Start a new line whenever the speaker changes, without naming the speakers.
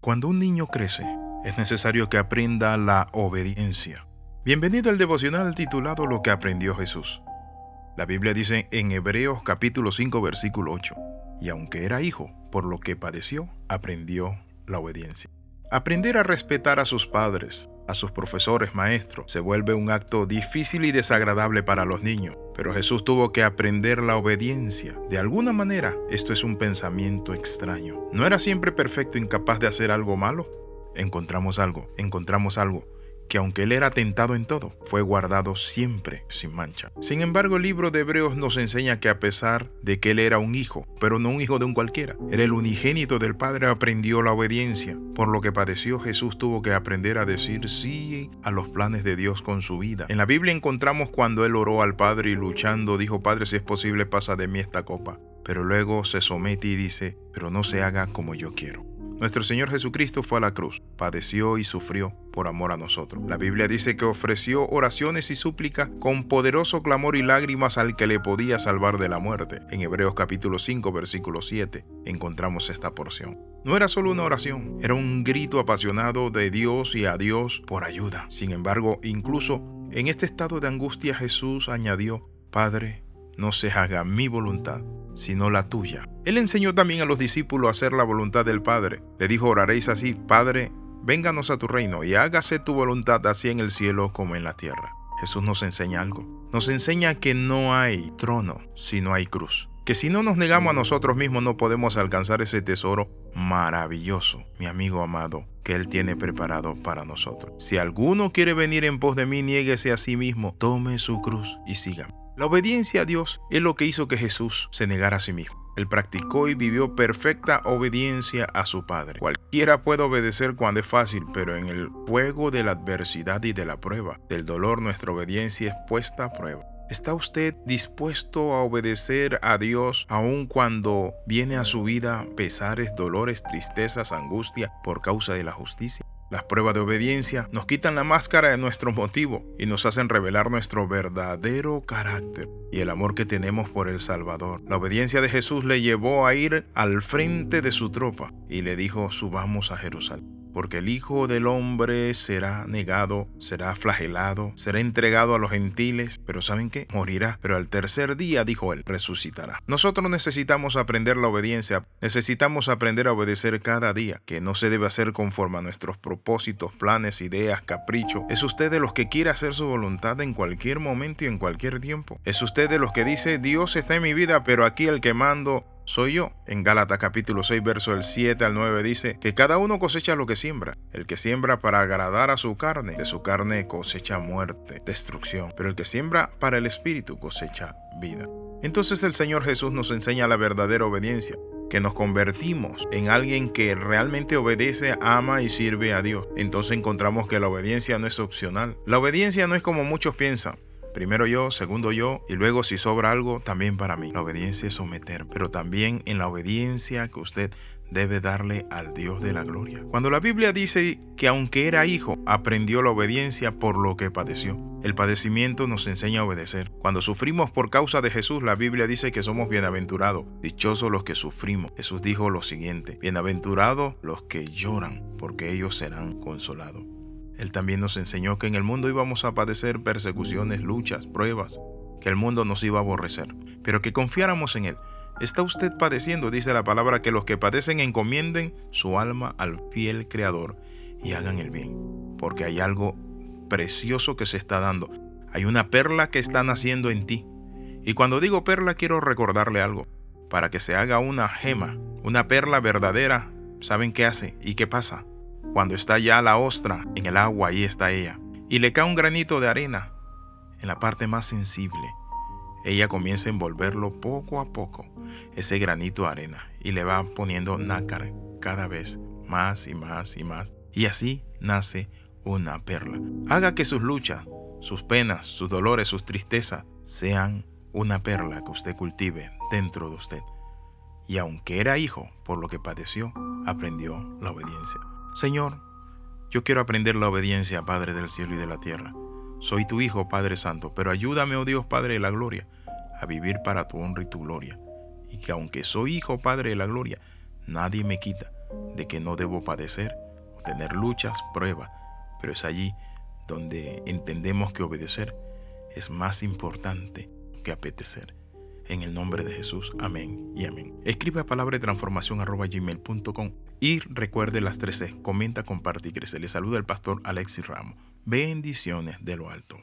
Cuando un niño crece, es necesario que aprenda la obediencia. Bienvenido al devocional titulado Lo que aprendió Jesús. La Biblia dice en Hebreos capítulo 5 versículo 8, y aunque era hijo, por lo que padeció, aprendió la obediencia. Aprender a respetar a sus padres, a sus profesores maestros, se vuelve un acto difícil y desagradable para los niños. Pero Jesús tuvo que aprender la obediencia. De alguna manera, esto es un pensamiento extraño. ¿No era siempre perfecto, incapaz de hacer algo malo? Encontramos algo, encontramos algo que aunque él era tentado en todo, fue guardado siempre sin mancha. Sin embargo, el libro de Hebreos nos enseña que a pesar de que él era un hijo, pero no un hijo de un cualquiera, era el unigénito del Padre, aprendió la obediencia. Por lo que padeció, Jesús tuvo que aprender a decir sí a los planes de Dios con su vida. En la Biblia encontramos cuando él oró al Padre y luchando dijo, Padre, si es posible, pasa de mí esta copa. Pero luego se somete y dice, pero no se haga como yo quiero. Nuestro Señor Jesucristo fue a la cruz, padeció y sufrió por amor a nosotros. La Biblia dice que ofreció oraciones y súplicas con poderoso clamor y lágrimas al que le podía salvar de la muerte. En Hebreos capítulo 5 versículo 7 encontramos esta porción. No era solo una oración, era un grito apasionado de Dios y a Dios por ayuda. Sin embargo, incluso en este estado de angustia Jesús añadió, Padre, no se haga mi voluntad, sino la tuya. Él enseñó también a los discípulos a hacer la voluntad del Padre. Le dijo, oraréis así, Padre, vénganos a tu reino y hágase tu voluntad así en el cielo como en la tierra. Jesús nos enseña algo. Nos enseña que no hay trono si no hay cruz. Que si no nos negamos a nosotros mismos no podemos alcanzar ese tesoro maravilloso, mi amigo amado, que Él tiene preparado para nosotros. Si alguno quiere venir en pos de mí, niéguese a sí mismo, tome su cruz y sígame. La obediencia a Dios es lo que hizo que Jesús se negara a sí mismo. Él practicó y vivió perfecta obediencia a su Padre. Cualquiera puede obedecer cuando es fácil, pero en el fuego de la adversidad y de la prueba, del dolor, nuestra obediencia es puesta a prueba. ¿Está usted dispuesto a obedecer a Dios aun cuando viene a su vida pesares, dolores, tristezas, angustia por causa de la justicia? Las pruebas de obediencia nos quitan la máscara de nuestro motivo y nos hacen revelar nuestro verdadero carácter y el amor que tenemos por el Salvador. La obediencia de Jesús le llevó a ir al frente de su tropa y le dijo, subamos a Jerusalén porque el Hijo del Hombre será negado, será flagelado, será entregado a los gentiles, pero ¿saben qué? Morirá, pero al tercer día, dijo él, resucitará. Nosotros necesitamos aprender la obediencia, necesitamos aprender a obedecer cada día, que no se debe hacer conforme a nuestros propósitos, planes, ideas, caprichos. Es usted de los que quiere hacer su voluntad en cualquier momento y en cualquier tiempo. Es usted de los que dice, Dios está en mi vida, pero aquí el que mando soy yo. En Gálatas capítulo 6, verso del 7 al 9 dice que cada uno cosecha lo que siembra. El que siembra para agradar a su carne, de su carne cosecha muerte, destrucción. Pero el que siembra para el espíritu cosecha vida. Entonces el Señor Jesús nos enseña la verdadera obediencia que nos convertimos en alguien que realmente obedece, ama y sirve a Dios. Entonces encontramos que la obediencia no es opcional. La obediencia no es como muchos piensan. Primero yo, segundo yo, y luego si sobra algo, también para mí. La obediencia es someter, pero también en la obediencia que usted debe darle al Dios de la gloria. Cuando la Biblia dice que aunque era hijo, aprendió la obediencia por lo que padeció. El padecimiento nos enseña a obedecer. Cuando sufrimos por causa de Jesús, la Biblia dice que somos bienaventurados, dichosos los que sufrimos. Jesús dijo lo siguiente, bienaventurados los que lloran, porque ellos serán consolados. Él también nos enseñó que en el mundo íbamos a padecer persecuciones, luchas, pruebas, que el mundo nos iba a aborrecer, pero que confiáramos en Él. Está usted padeciendo, dice la palabra, que los que padecen encomienden su alma al fiel Creador y hagan el bien, porque hay algo precioso que se está dando. Hay una perla que está naciendo en ti. Y cuando digo perla quiero recordarle algo. Para que se haga una gema, una perla verdadera, ¿saben qué hace y qué pasa? Cuando está ya la ostra en el agua, ahí está ella. Y le cae un granito de arena en la parte más sensible. Ella comienza a envolverlo poco a poco, ese granito de arena, y le va poniendo nácar cada vez más y más y más. Y así nace una perla. Haga que sus luchas, sus penas, sus dolores, sus tristezas sean una perla que usted cultive dentro de usted. Y aunque era hijo, por lo que padeció, aprendió la obediencia. Señor, yo quiero aprender la obediencia, Padre del cielo y de la tierra. Soy tu Hijo, Padre Santo, pero ayúdame, oh Dios, Padre de la gloria, a vivir para tu honra y tu gloria. Y que aunque soy Hijo, Padre de la gloria, nadie me quita, de que no debo padecer o tener luchas, pruebas, pero es allí donde entendemos que obedecer es más importante que apetecer. En el nombre de Jesús, amén y amén. Escribe a palabra de transformación arroba gmail.com y recuerde las 13. Comenta, comparte y crece. Le saluda el pastor Alexis Ramos. Bendiciones de lo alto.